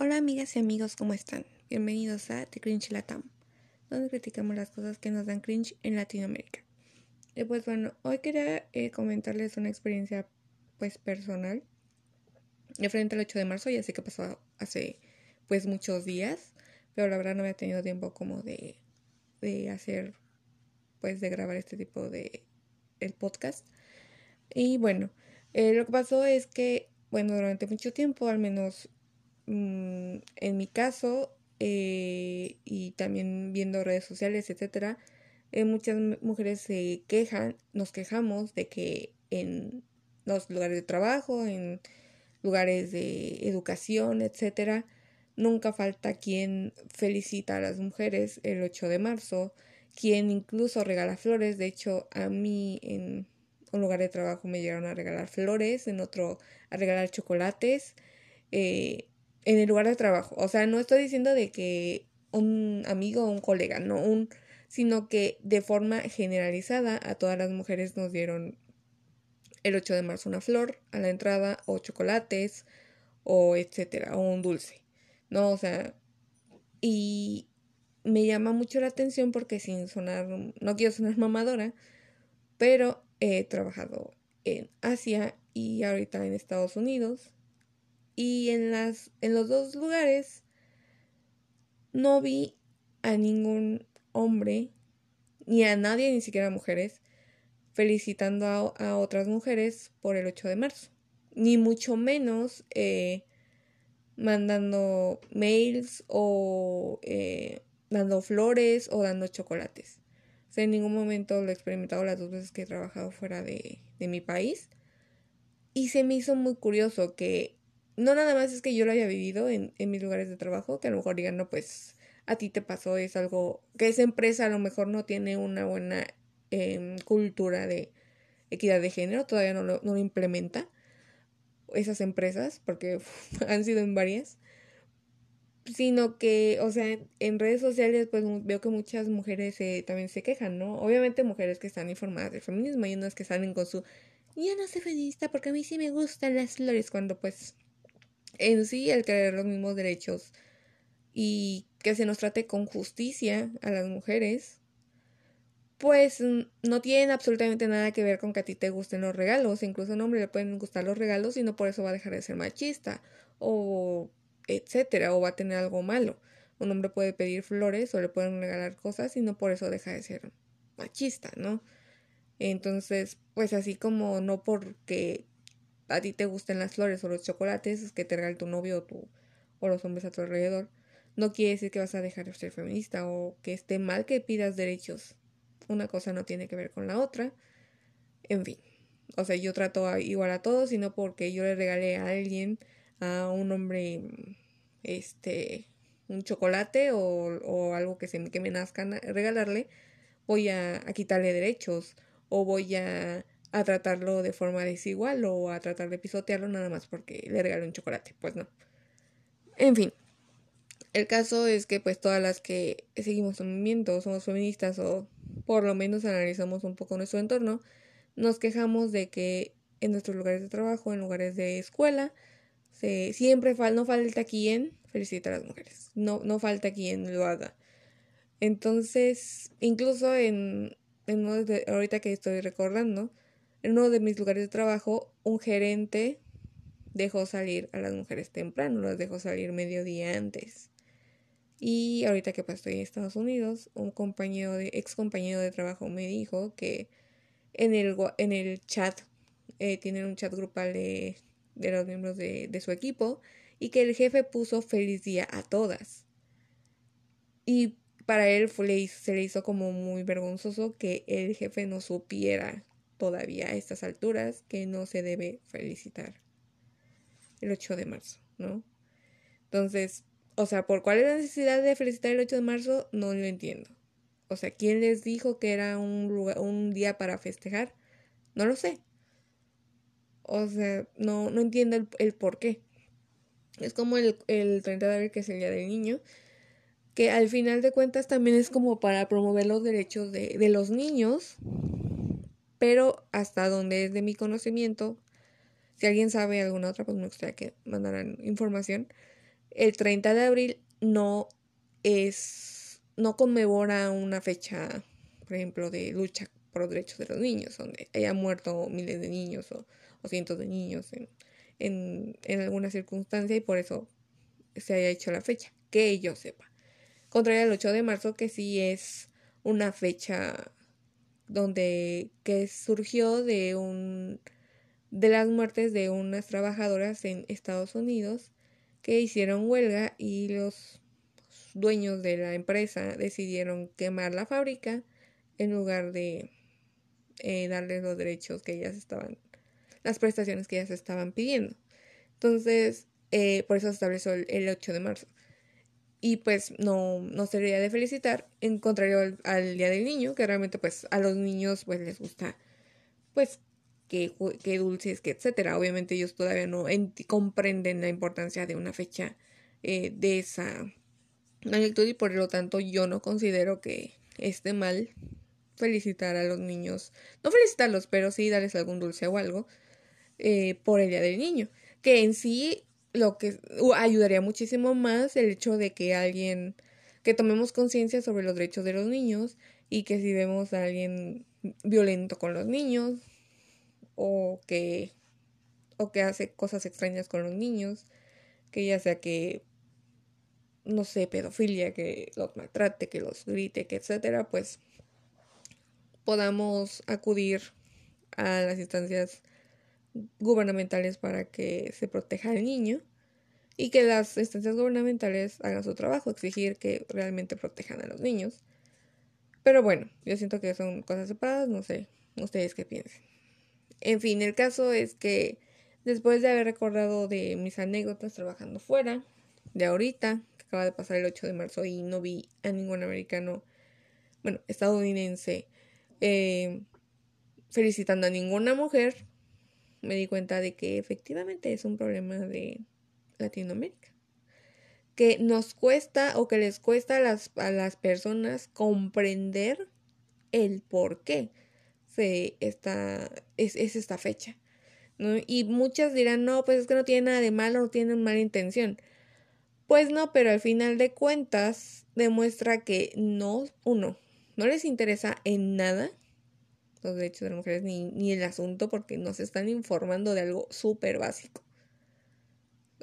Hola amigas y amigos, ¿cómo están? Bienvenidos a The Cringe Latam, donde criticamos las cosas que nos dan cringe en Latinoamérica. Y pues bueno, hoy quería eh, comentarles una experiencia pues personal de frente al 8 de marzo, ya sé que pasó hace pues muchos días, pero la verdad no había tenido tiempo como de, de hacer pues de grabar este tipo de el podcast. Y bueno, eh, lo que pasó es que bueno, durante mucho tiempo, al menos Mm, en mi caso, eh, y también viendo redes sociales, etcétera, eh, muchas mujeres se quejan, nos quejamos de que en los lugares de trabajo, en lugares de educación, etcétera, nunca falta quien felicita a las mujeres el 8 de marzo, quien incluso regala flores. De hecho, a mí en un lugar de trabajo me llegaron a regalar flores, en otro a regalar chocolates. Eh, en el lugar de trabajo. O sea, no estoy diciendo de que un amigo o un colega, no, un, sino que de forma generalizada a todas las mujeres nos dieron el 8 de marzo una flor a la entrada o chocolates o etcétera, o un dulce. No, o sea, y me llama mucho la atención porque sin sonar, no quiero sonar mamadora, pero he trabajado en Asia y ahorita en Estados Unidos y en, en los dos lugares no vi a ningún hombre, ni a nadie, ni siquiera mujeres, felicitando a, otras mujeres por el 8 de marzo. Ni mucho menos eh, mandando mails o eh, dando flores o dando chocolates. O sea, en ningún momento lo he experimentado las dos veces que he trabajado fuera de, de mi país. Y se me hizo muy curioso que no nada más es que yo lo haya vivido en, en mis lugares de trabajo, que a lo mejor digan, no, pues a ti te pasó, es algo que esa empresa a lo mejor no tiene una buena em, cultura de equidad de género, todavía no lo, no implementa esas empresas, porque han sido en varias, sino que, o sea, en redes sociales pues veo que muchas mujeres también se quejan, ¿no? Obviamente mujeres que están informadas del feminismo y unas que salen con su, yo no soy feminista porque a mí sí me gustan las flores, cuando pues en sí el querer los mismos derechos y que se nos trate con justicia a las mujeres, pues no tienen absolutamente nada que ver con que a ti te gusten los regalos. Incluso a un hombre le pueden gustar los regalos y no por eso va a dejar de ser machista o etcétera, o va a tener algo malo. Un hombre puede pedir flores o le pueden regalar cosas y no por eso deja de ser machista, ¿no? Entonces, pues así como no porque a ti te gusten las flores o los chocolates que te regale tu novio o, tu, o los hombres a tu alrededor, no quiere decir que vas a dejar de ser feminista o que esté mal que pidas derechos. Una cosa no tiene que ver con la otra. En fin. O sea, yo trato igual a todos, sino porque yo le regalé a alguien, a un hombre, este, un chocolate o, o algo que, se, que me nazca regalarle, voy a, a quitarle derechos o voy a a tratarlo de forma desigual o a tratar de pisotearlo nada más porque le regalé un chocolate. Pues no. En fin. El caso es que pues todas las que seguimos un movimiento, somos feministas o por lo menos analizamos un poco nuestro entorno, nos quejamos de que en nuestros lugares de trabajo, en lugares de escuela, se, siempre fal, no falta quien felicite a las mujeres. No, no falta quien lo haga. Entonces, incluso en, en ahorita que estoy recordando, en uno de mis lugares de trabajo, un gerente dejó salir a las mujeres temprano, las dejó salir medio día antes. Y ahorita que pues, estoy en Estados Unidos, un compañero de, ex compañero de trabajo me dijo que en el, chat, eh, tienen un chat grupal de, los miembros de, su equipo, y que el jefe puso feliz día a todas. Y para él se le hizo como muy vergonzoso que el jefe no supiera todavía a estas alturas que no se debe felicitar el 8 de marzo, ¿no? Entonces, o sea, ¿por cuál es la necesidad de felicitar el 8 de marzo? No lo entiendo. O sea, ¿quién les dijo que era un, lugar, un día para festejar? No lo sé. O sea, no, no entiendo el, el por qué. Es como el, el 30 de abril, que es el Día del Niño, que al final de cuentas también es como para promover los derechos de, de los niños pero hasta donde es de mi conocimiento, si alguien sabe alguna otra, pues me gustaría que mandaran información. el 30 de abril no es, no conmemora una fecha, por ejemplo, de lucha por los derechos de los niños, donde hayan muerto miles de niños o, cientos de niños en, en, alguna circunstancia y por eso se haya hecho la fecha, que yo sepa. Contrario al 8 de marzo, que sí es una fecha donde que surgió de un de las muertes de unas trabajadoras en Estados Unidos que hicieron huelga y los dueños de la empresa decidieron quemar la fábrica en lugar de eh, darles los derechos que ellas estaban, las prestaciones que ellas estaban pidiendo. Entonces, eh, por eso se estableció el, 8 de marzo. Y pues no, no sería de felicitar, en contrario al, Día del Niño, que realmente pues a los niños pues les gusta pues que dulces, que etcétera. Obviamente ellos todavía no comprenden la importancia de una fecha eh, de esa magnitud y por lo tanto yo no considero que esté mal felicitar a los niños, no felicitarlos, pero sí darles algún dulce o algo eh, por el Día del Niño, que en sí lo que ayudaría muchísimo más el hecho de que alguien, que tomemos conciencia sobre los derechos de los niños y que si vemos a alguien violento con los niños o que o que hace cosas extrañas con los niños, que ya sea que no sé, pedofilia, que los maltrate, que los grite, que etcétera, pues podamos acudir a las instancias gubernamentales para que se proteja al niño y que las instancias gubernamentales hagan su trabajo, exigir que realmente protejan a los niños. Pero bueno, yo siento que son cosas separadas, no sé, ustedes qué piensen. En fin, el caso es que después de haber recordado de mis anécdotas trabajando fuera, de ahorita, que acaba de pasar el 8 de marzo y no vi a ningún americano, bueno, estadounidense, eh, felicitando a ninguna mujer, me di cuenta de que efectivamente es un problema de Latinoamérica. Que nos cuesta o que les cuesta a las, a las personas comprender el por qué se está, es, es esta fecha. ¿no? Y muchas dirán, no, pues es que no tiene nada de malo, no tienen mala intención. Pues no, pero al final de cuentas demuestra que no, uno, no les interesa en nada los derechos de las mujeres ni, ni el asunto porque no se están informando de algo súper básico.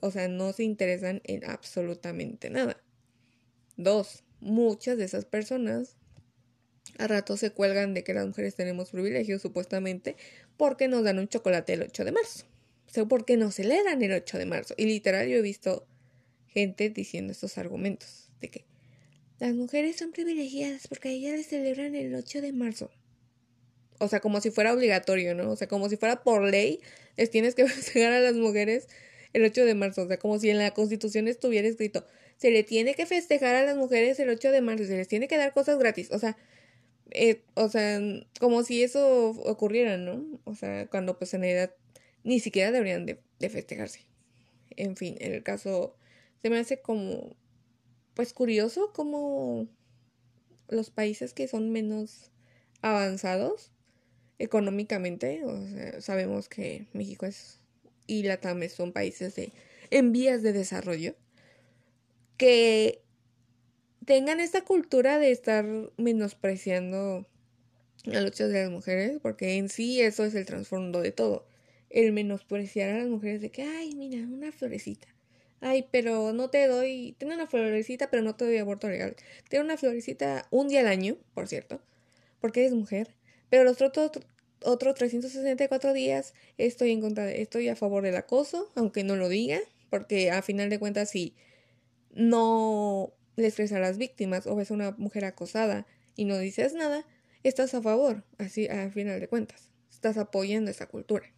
O sea, no se interesan en absolutamente nada. Dos, muchas de esas personas a rato se cuelgan de que las mujeres tenemos privilegios supuestamente porque nos dan un chocolate el 8 de marzo. O sea, porque nos celebran el 8 de marzo. Y literal yo he visto gente diciendo estos argumentos de que las mujeres son privilegiadas porque a ellas les celebran el 8 de marzo. O sea, como si fuera obligatorio, ¿no? O sea, como si fuera por ley, les tienes que festejar a las mujeres el 8 de marzo. O sea, como si en la Constitución estuviera escrito, se le tiene que festejar a las mujeres el 8 de marzo, se les tiene que dar cosas gratis. O sea, eh, o sea, como si eso ocurriera, ¿no? O sea, cuando pues en realidad ni siquiera deberían de, de festejarse. En fin, en el caso se me hace como, pues curioso como los países que son menos avanzados económicamente, o sea, sabemos que México es y Latam son países de, en vías de desarrollo, que tengan esta cultura de estar menospreciando la lucha de las mujeres, porque en sí eso es el trasfondo de todo. El menospreciar a las mujeres de que, ay, mira, una florecita. Ay, pero no te doy, tengo una florecita, pero no te doy aborto legal. Tengo una florecita un día al año, por cierto, porque eres mujer. Pero los otros otros 364 días estoy en contra estoy a favor del acoso, aunque no lo diga, porque a final de cuentas si no le expresas a las víctimas o ves a una mujer acosada y no dices nada, estás a favor, así a final de cuentas, estás apoyando esa cultura.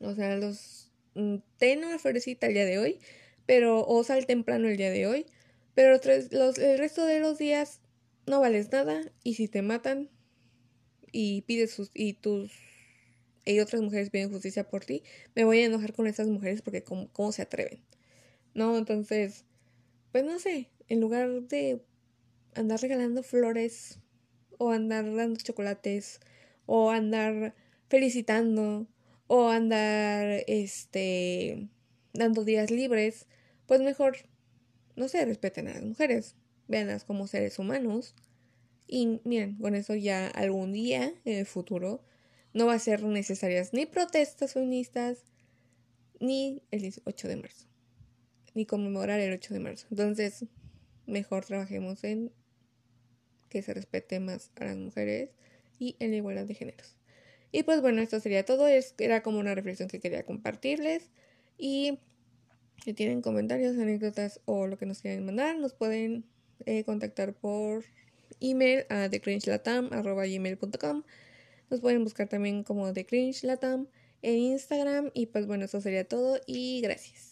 O sea, los Mm, ten una florecita el día de hoy, pero o sal temprano el día de hoy, pero los, el resto de los días no vales nada y si te matan y pides sus, y tus y otras mujeres piden justicia por ti, me voy a enojar con esas mujeres porque cómo, cómo se atreven. No, entonces, pues no sé, en lugar de andar regalando flores o andar dando chocolates o andar felicitando o andar este dando días libres, pues mejor, no sé, respeten a las mujeres, veanlas como seres humanos. Y miren, con eso ya algún día en el futuro no va a ser necesarias ni protestas feministas, ni el 18 de marzo, ni conmemorar el 8 de marzo. Entonces, mejor trabajemos en que se respete más a las mujeres y en la igualdad de géneros. Y pues bueno, esto sería todo. Era como una reflexión que quería compartirles. Y si tienen comentarios, anécdotas o lo que nos quieran mandar, nos pueden eh, contactar por email a thecringelatam.com. Nos pueden buscar también como TheCringeLatam en Instagram. Y pues bueno, eso sería todo y gracias.